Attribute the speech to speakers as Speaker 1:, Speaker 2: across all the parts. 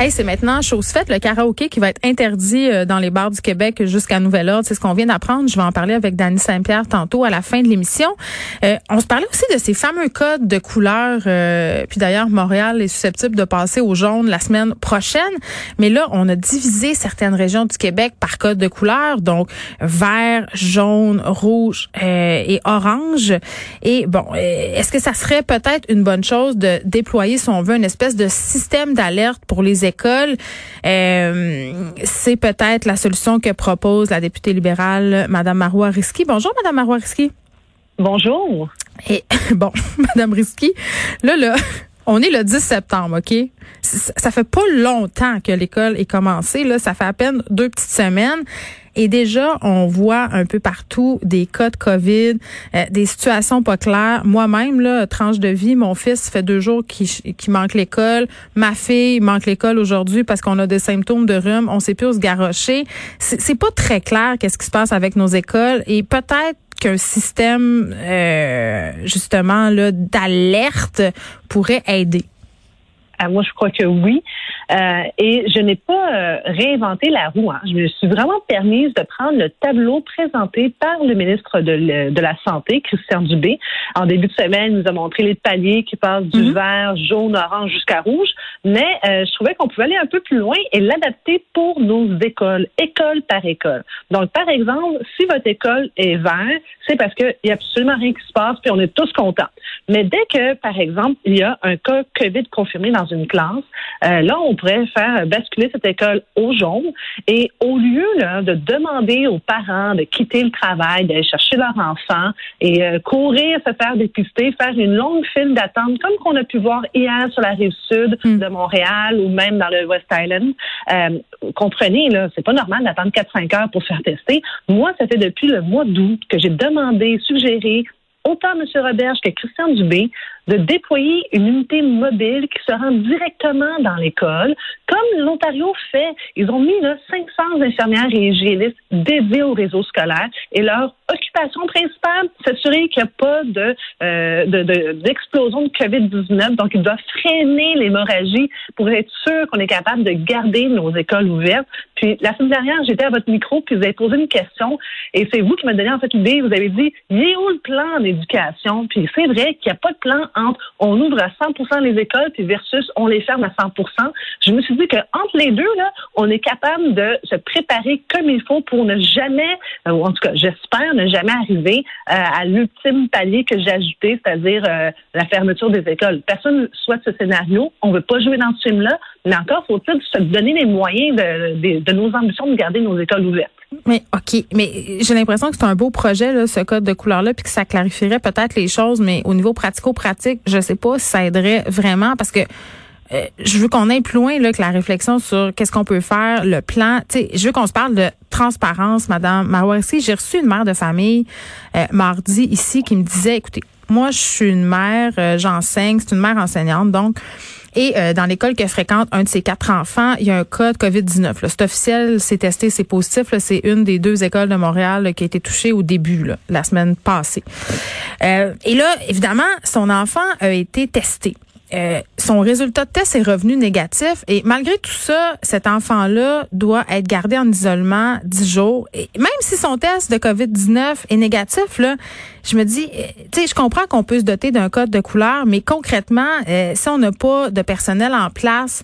Speaker 1: Hey, c'est maintenant chose faite. Le karaoké qui va être interdit euh, dans les bars du Québec jusqu'à nouvel ordre. C'est ce qu'on vient d'apprendre. Je vais en parler avec Dany Saint-Pierre tantôt à la fin de l'émission. Euh, on se parlait aussi de ces fameux codes de couleur. Euh, puis d'ailleurs, Montréal est susceptible de passer au jaune la semaine prochaine. Mais là, on a divisé certaines régions du Québec par code de couleur. Donc, vert, jaune, rouge et orange. Et bon, est-ce que ça serait peut-être une bonne chose de déployer, si on veut, une espèce de système d'alerte pour les écoles. Euh, c'est peut-être la solution que propose la députée libérale, Madame Marois Risky. Bonjour, Madame Marois Risky.
Speaker 2: Bonjour.
Speaker 1: Et bon, Madame Risky, là, là, on est le 10 septembre, OK? Ça fait pas longtemps que l'école est commencée, là. Ça fait à peine deux petites semaines. Et déjà, on voit un peu partout des cas de COVID, euh, des situations pas claires. Moi-même, là, tranche de vie, mon fils fait deux jours qu'il manque l'école. Ma fille manque l'école aujourd'hui parce qu'on a des symptômes de rhume. On sait plus où se garrocher. C'est pas très clair qu'est-ce qui se passe avec nos écoles et peut-être qu'un système euh, justement là d'alerte pourrait aider.
Speaker 2: Ah, moi, je crois que oui. Euh, et je n'ai pas euh, réinventé la roue. Hein. Je me suis vraiment permise de prendre le tableau présenté par le ministre de, de la Santé, Christian Dubé. En début de semaine, il nous a montré les paliers qui passent du mhm. vert, jaune, orange jusqu'à rouge. Mais euh, je trouvais qu'on pouvait aller un peu plus loin et l'adapter pour nos écoles, école par école. Donc, par exemple, si votre école est vert, c'est parce qu'il n'y a absolument rien qui se passe puis on est tous contents. Mais dès que, par exemple, il y a un cas COVID confirmé dans une classe, là, on pourrait faire basculer cette école au jaune et au lieu de demander aux parents de quitter le travail, d'aller chercher leur enfant et euh, courir, se faire dépister, faire une longue file d'attente, comme qu'on a pu voir hier sur la rive sud hmm. de Montréal ou même dans le West Island, euh, comprenez, là, c'est pas normal d'attendre 4-5 heures pour se faire tester. Moi, ça fait depuis le mois d'août que j'ai demandé, suggéré autant M. Roberge que Christian Dubé de déployer une unité mobile qui se rend directement dans l'école, comme l'Ontario fait. Ils ont mis là, 500 infirmières et hygiénistes dédiés au réseau scolaire et leur occupation principale, s'assurer qu'il n'y a pas euh, d'explosion de, COVID-19. Donc, ils doivent freiner l'hémorragie pour être sûr qu'on est capable de garder nos écoles ouvertes. Puis, la semaine dernière, j'étais à votre micro, puis vous avez posé une question, et c'est vous qui m'avez donné en fait l'idée. Vous avez dit, il est où le plan Puis, c'est vrai qu'il n'y a pas de plan entre on ouvre à 100% les écoles, puis versus on les ferme à 100% Je me suis dit qu'entre les deux, là, on est capable de se préparer comme il faut pour ne jamais, euh, ou en tout cas, j'espère ne jamais arriver euh, à l'ultime palier que j'ai ajouté, c'est-à-dire euh, la fermeture des écoles. Personne ne souhaite ce scénario. On ne veut pas jouer dans ce film-là, mais encore faut-il se donner les moyens de, de nos ambitions de garder nos écoles ouvertes.
Speaker 1: Mais OK, mais j'ai l'impression que c'est un beau projet là, ce code de couleur là, puis que ça clarifierait peut-être les choses, mais au niveau pratico-pratique, je sais pas si ça aiderait vraiment parce que euh, je veux qu'on aille plus loin là, que la réflexion sur qu'est-ce qu'on peut faire, le plan. Sais, je veux qu'on se parle de transparence, Madame Marouassi. J'ai reçu une mère de famille euh, mardi ici qui me disait, écoutez, moi je suis une mère, euh, j'enseigne, c'est une mère enseignante, donc et euh, dans l'école que fréquente un de ses quatre enfants, il y a un cas de COVID-19. C'est officiel, c'est testé, c'est positif. C'est une des deux écoles de Montréal qui a été touchée au début, la semaine passée. Euh, et là, évidemment, son enfant a été testé. Euh, son résultat de test est revenu négatif et malgré tout ça, cet enfant-là doit être gardé en isolement 10 jours. Et même si son test de COVID-19 est négatif, là, je me dis, euh, tu sais, je comprends qu'on peut se doter d'un code de couleur, mais concrètement, euh, si on n'a pas de personnel en place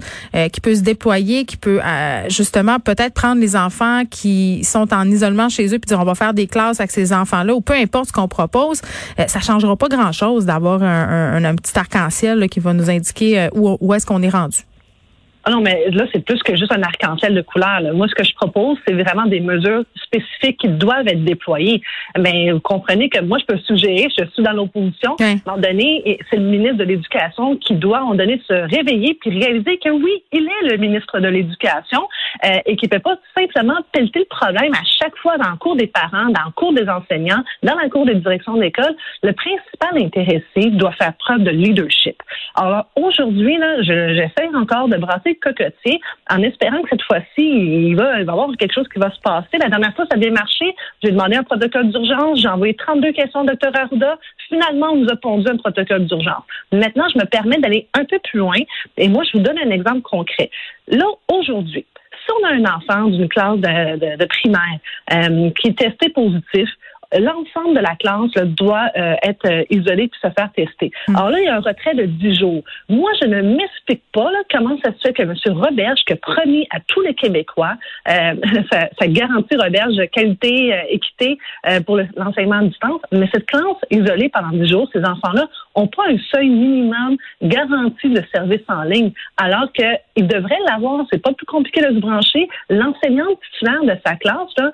Speaker 1: qui peut se déployer, qui peut justement peut-être prendre les enfants qui sont en isolement chez eux puis dire on va faire des classes avec ces enfants-là ou peu importe ce qu'on propose, ça changera pas grand-chose d'avoir un, un, un, petit arc-en-ciel qui va nous indiquer euh, où, où est-ce qu'on est rendu.
Speaker 2: Ah non, mais là, c'est plus que juste un arc-en-ciel de couleurs. Moi, ce que je propose, c'est vraiment des mesures spécifiques qui doivent être déployées. Mais vous comprenez que moi, je peux suggérer, je suis dans l'opposition, à un moment donné, c'est le ministre de l'Éducation qui doit, à un moment donné, se réveiller puis réaliser que oui, il est le ministre de l'Éducation. euh, et qui ne peut pas simplement pelleter le problème à chaque fois dans le cours des parents, dans le cours des enseignants, dans le cours des directions d'école. Le principal intéressé doit faire preuve de leadership. Alors aujourd'hui, là, j'essaie encore de brasser cocotier en espérant que cette fois-ci, il va, il va y avoir quelque chose qui va se passer. La dernière fois, ça a bien marché. J'ai demandé un protocole d'urgence. J'ai envoyé 32 questions au docteur Arruda. Finalement, on nous a pondu un protocole d'urgence. Maintenant, je me permets d'aller un peu plus loin. Et moi, je vous donne un exemple concret. Là, aujourd'hui, si on a un enfant d'une classe de, primaire euh, qui est testé positif, l'ensemble de la classe doit euh, être euh, isolé puis se faire tester. Hmm. Alors là, il y a un retrait de 10 jours. Moi, je ne m'explique pas comment ça se fait que M. Roberge, qui a promis à tous les Québécois euh, sa, garantie Roberge qualité, équité pour l'enseignement à distance, mais cette classe isolée pendant 10 jours, ces enfants-là n'ont pas un seuil minimum garanti de service en ligne, alors qu'ils devraient l'avoir. C'est pas plus compliqué de se brancher. L'enseignante titulaire de sa classe, là,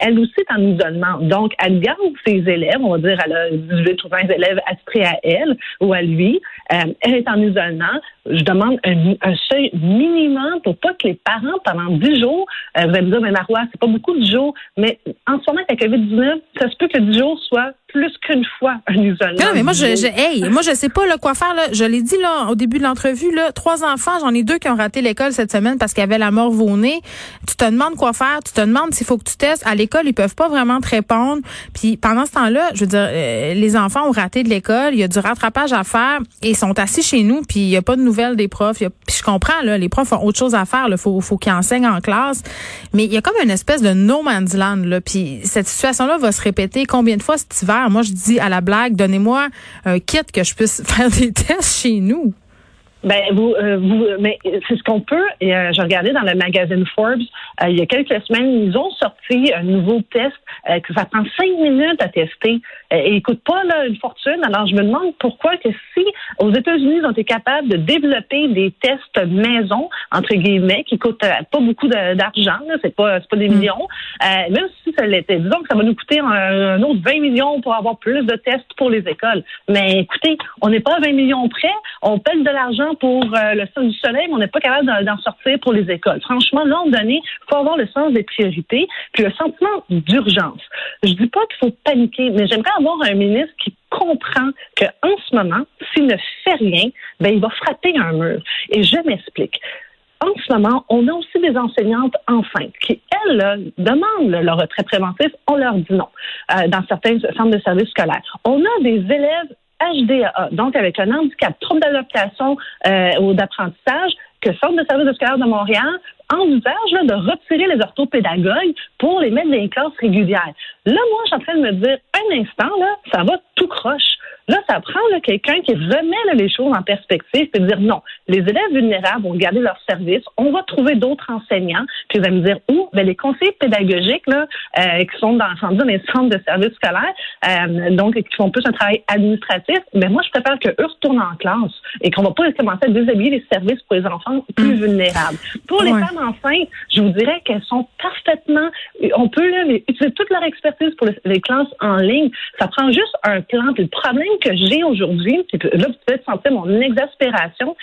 Speaker 2: elle aussi est en isolement. Donc, elle garde ses élèves, on va dire, elle a 18 ou 20 élèves attitrés à elle ou à lui. Euh, elle est en isolement. Je demande un, seuil minimum pour pas que les parents, pendant 10 jours, euh, vous allez me dire, mais Marois, c'est pas beaucoup de jours, mais en ce moment, avec la COVID-19, ça se peut que 10 jours soit plus qu'une fois un isolement.
Speaker 1: Non, mais moi, je, je, hey, moi, je sais pas là, quoi faire. Là. Je l'ai dit là, au début de l'entrevue, là, trois enfants, j'en ai deux qui ont raté l'école cette semaine parce qu'il y avait la mort au nez. Tu te demandes quoi faire, tu te demandes s'il faut que tu testes. À l'école, ils peuvent pas vraiment te répondre. Puis pendant ce temps-là, je veux dire, euh, les enfants ont raté de l'école, il y a du rattrapage à faire et ils sont assis chez nous, puis il y a pas de nouvelles des profs. puis je comprends, là, les profs ont autre chose à faire. Il faut, faut qu'ils enseignent en classe. Mais il y a comme une espèce de no man's land. Là, puis cette situation-là va se répéter combien de fois cet hiver? Moi, je dis à la blague, donnez-moi un kit que je puisse faire des tests chez nous.
Speaker 2: Ben vous, euh, vous mais c'est ce qu'on peut. Et, euh, je regardais dans le magazine Forbes euh, il y a quelques semaines, ils ont sorti un nouveau test que ça prend cinq minutes à tester et il coûte pas là, une fortune. Alors je me demande pourquoi que si aux États-Unis ils ont été capables de développer des tests maison entre guillemets qui coûtent pas beaucoup d'argent, c'est pas c'est pas des mm. millions, même si ça l'était, disons que ça va nous coûter un, autre 20 millions pour avoir plus de tests pour les écoles. Mais écoutez, on n'est pas à 20 millions près, on paye de l'argent pour euh, le sens du soleil, mais on n'est pas capable d'en sortir pour les écoles. Franchement, là, on donné, faut avoir le sens des priorités, puis le sentiment d'urgence. Je dis pas qu'il faut paniquer, mais j'aimerais avoir un ministre qui comprend qu'en ce moment, s'il ne fait rien, ben, il va frapper un mur. Et je m'explique en ce moment, on a aussi des enseignantes enceintes qui, elles, demandent le retrait préventif. On leur dit non euh, dans certains centres de services scolaires. On a des élèves HDA, donc avec un handicap, trouble d'adaptation euh, ou d'apprentissage, que Centre de service scolaire de Montréal envisage là, de retirer les orthopédagogues pour les mettre dans les classes régulières. Là, moi, je suis en train de me dire, un instant, là, ça va tout croche. Là, ça prend quelqu'un qui remet les choses en perspective et dire non, les élèves vulnérables vont garder leur service, on va trouver d'autres enseignants, puis vous allez me dire où? Ben, les conseillers pédagogiques là, euh, qui sont dans, dans les centres de services scolaires, euh, donc qui font plus un travail administratif, mais ben, moi, je préfère qu'eux retournent en classe et qu'on va pas commencer à déshabiller les services pour les enfants plus mm. vulnérables. Pour les femmes enceintes, je vous dirais qu'elles sont parfaitement, on peut là, utiliser toute leur expertise pour les, classes en ligne. Ça prend juste un plan. Puis le problème que j'ai aujourd'hui, là, vous pouvez sentir mon exaspération,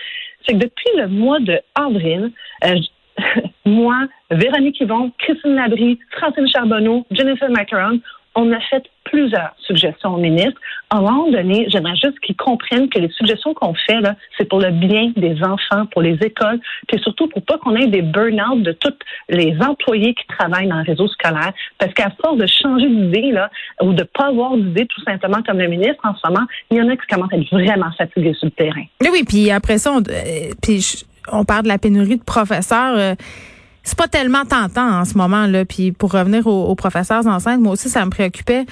Speaker 2: c'est que depuis le mois de avril, euh, moi, Véronique Yvon, Christine Labrie, Francine Charbonneau, Jennifer Macaron, on a fait plusieurs suggestions au ministre. À un moment donné, j'aimerais juste qu'ils comprennent que les suggestions qu'on fait, là, c'est pour le bien des enfants, pour les écoles, puis surtout pour pas qu'on ait des burn-out de tous les employés qui travaillent dans le réseau scolaire. Parce qu'à force de changer d'idée, là, ou de pas avoir d'idée tout simplement comme le ministre en ce moment, il y en a qui commencent à être vraiment fatigués sur le terrain.
Speaker 1: Oui, oui, puis après ça, on, euh, puis on parle de la pénurie de professeurs. Euh, c'est pas tellement tentant en ce moment là. Puis pour revenir aux, professeurs enceintes, moi aussi ça me préoccupait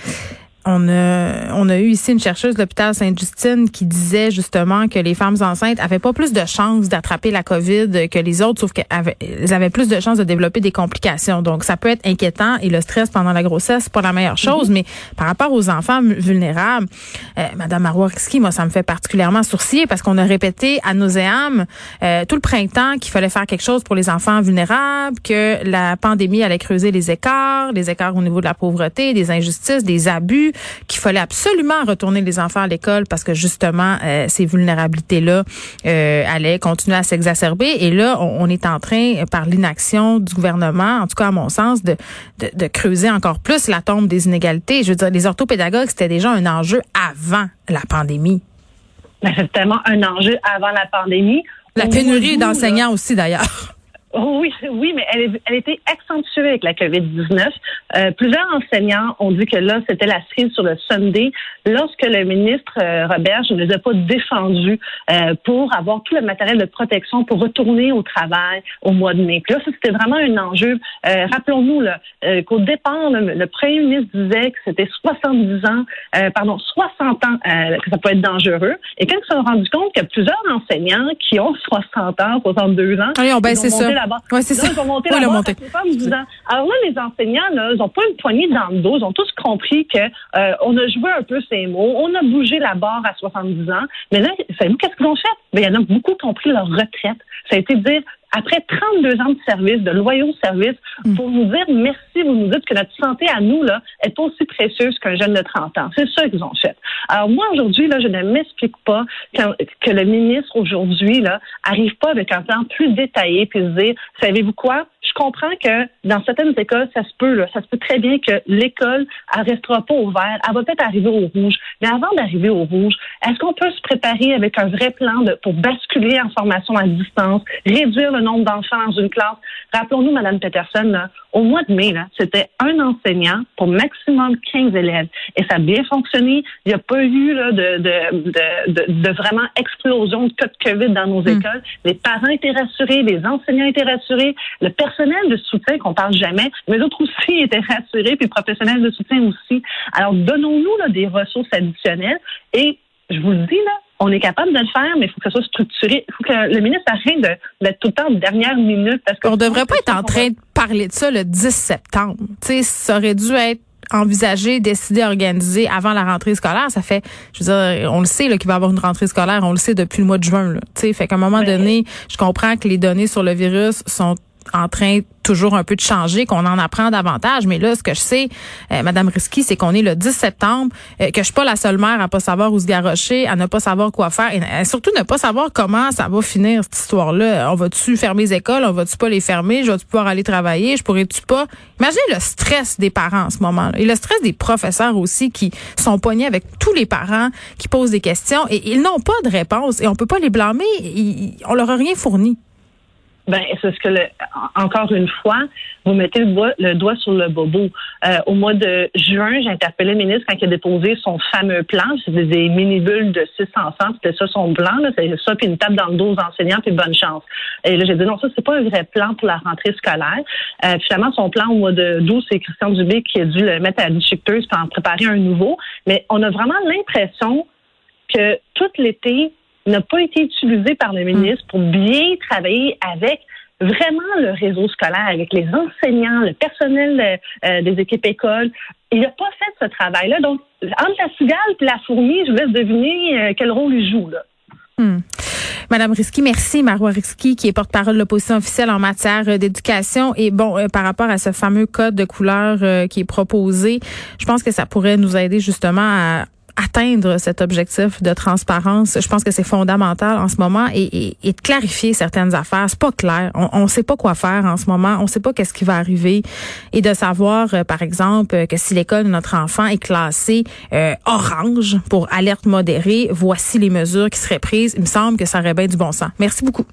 Speaker 1: on a, on a eu ici une chercheuse de l'hôpital Sainte-Justine qui disait justement que les femmes enceintes avaient pas plus de chances d'attraper la COVID que les autres, sauf qu'elles avaient, avaient plus de chances de développer des complications. Donc, ça peut être inquiétant et le stress pendant la grossesse, c'est pas la meilleure chose. Mm-hmm. Mais par rapport aux enfants vulnérables, euh, Madame Marwarski, moi, ça me fait particulièrement sourciller parce qu'on a répété à nos euh, tout le printemps qu'il fallait faire quelque chose pour les enfants vulnérables, que la pandémie allait creuser les écarts, les écarts au niveau de la pauvreté, des injustices, des abus qu'il fallait absolument retourner les enfants à l'école parce que justement ces vulnérabilités-là allaient continuer à s'exacerber. Et là, on, est en train, par l'inaction du gouvernement, en tout cas à mon sens, de, de, de creuser encore plus la tombe des inégalités. Je veux dire, les orthopédagogues, c'était déjà un enjeu avant la pandémie.
Speaker 2: Ben, c'est tellement un enjeu avant la pandémie.
Speaker 1: La pénurie d'enseignants aussi, d'ailleurs.
Speaker 2: Oh oui, oui, mais elle, elle était accentuée avec la COVID-19. Euh, plusieurs enseignants ont dit que là, c'était la cerise sur le Sunday lorsque le ministre euh, Robert ne les a pas défendus euh, pour avoir tout le matériel de protection pour retourner au travail au mois de mai. Puis là, c'était vraiment un enjeu. Euh, rappelons-nous là, qu'au départ, le, premier ministre disait que c'était 70 ans, pardon, 60 ans que ça peut être dangereux. Et quand ils se sont rendus compte qu'il y a plusieurs enseignants qui ont 60 ans, 62 ans,
Speaker 1: on ça.
Speaker 2: Ouais, c'est ça. Ils ont monté la barre Alors là, les enseignants, là, ils n'ont pas une poignée dans le dos. Ils ont tous compris que on a joué un peu ces mots. On a bougé la barre à 70 ans. Mais là, savez-vous qu'est-ce qu'ils ont fait? Ben, il y en a beaucoup qui ont pris leur retraite. Ça a été de dire, après 32 ans de service, de loyaux services, mm. pour nous dire merci, vous nous dites que notre santé à nous là est aussi précieuse qu'un jeune de 30 ans. C'est ça qu'ils ont fait. Alors moi aujourd'hui là, je ne m'explique pas que, le ministre aujourd'hui là arrive pas avec un plan plus détaillé puis se dire, savez-vous quoi? Je comprends que dans certaines écoles, ça se peut, là, ça se peut très bien que l'école, elle restera pas ouverte, elle va peut-être arriver au rouge. Mais avant d'arriver au rouge, est-ce qu'on peut se préparer avec un vrai plan pour basculer en formation à distance, réduire le nombre d'enfants dans une classe? Rappelons-nous, Madame Peterson, là, au mois de mai, c'était un enseignant pour maximum 15 élèves. Et ça a bien fonctionné. Il n'y a pas eu là, de, de, de, de, vraiment explosion de cas de COVID dans nos hmm. écoles. Les parents étaient rassurés, les enseignants étaient rassurés, le personnel de soutien qu'on parle jamais, mais les autres aussi étaient rassurés, puis le professionnel de soutien aussi. Alors, donnons-nous là, des ressources additionnelles et je vous le dis, là, on est capable de le faire, mais il faut que ça soit structuré. Il faut que le ministre arrête d'être tout le temps en dernière minute. Parce
Speaker 1: que on devrait pas être en train de parler de ça le 10 septembre. Tu sais, ça aurait dû être envisagé, décidé, organisé avant la rentrée scolaire. Ça fait, je veux dire, on le sait qu'il va y avoir une rentrée scolaire, on le sait depuis le mois de juin. Là. Tu sais, fait qu'à un moment donné, je comprends que les données sur le virus sont en train toujours un peu de changer, qu'on en apprend davantage. Mais là, ce que je sais, euh, Madame Risky, c'est qu'on est le 10 septembre, euh, que je suis pas la seule mère à pas savoir où se garrocher, à ne pas savoir quoi faire, et euh, surtout ne pas savoir comment ça va finir cette histoire-là. On va-tu fermer les écoles, on va-tu pas les fermer, je vais-tu pouvoir aller travailler, je pourrais-tu pas? Imaginez le stress des parents en ce moment-là et le stress des professeurs aussi qui sont poignés avec tous les parents qui posent des questions et ils n'ont pas de réponse et on peut pas les blâmer. on leur a rien fourni.
Speaker 2: Ben, c'est ce que, le, encore une fois, vous mettez le doigt, le doigt sur le bobo. Euh, au mois de juin, j'ai interpellé le ministre quand il a déposé son fameux plan. C'était des mini-bulles de six enfants. C'était ça son plan. C'est ça, puis une table dans le dos aux enseignants, puis bonne chance. Et là, j'ai dit non, ça, c'est pas un vrai plan pour la rentrée scolaire. Euh, finalement, son plan au mois de 12, c'est Christian Dubé qui a dû le mettre à la déchiqueteuse pour en préparer un nouveau. Mais on a vraiment l'impression que tout l'été, n'a pas été utilisé par le ministre pour bien travailler avec vraiment le réseau scolaire, avec les enseignants, le personnel euh, euh, des équipes écoles. Il n'a pas fait ce travail-là. Donc, entre la cigale et la fourmi, je vous laisse deviner euh, quel rôle il joue. Là.
Speaker 1: Hmm. Madame Risky, merci. Marois Risky, qui est porte-parole de l'opposition officielle en matière d'éducation. Et bon, par rapport à ce fameux code de couleur qui est proposé, je pense que ça pourrait nous aider justement à atteindre cet objectif de transparence. Je pense que c'est fondamental en ce moment et, et, de clarifier certaines affaires. C'est pas clair. On ne sait pas quoi faire en ce moment. On sait pas qu'est-ce qui va arriver et de savoir, euh, par exemple, que si l'école de notre enfant est classée euh, orange pour alerte modérée, voici les mesures qui seraient prises. Il me semble que ça aurait bien du bon sens. Merci beaucoup.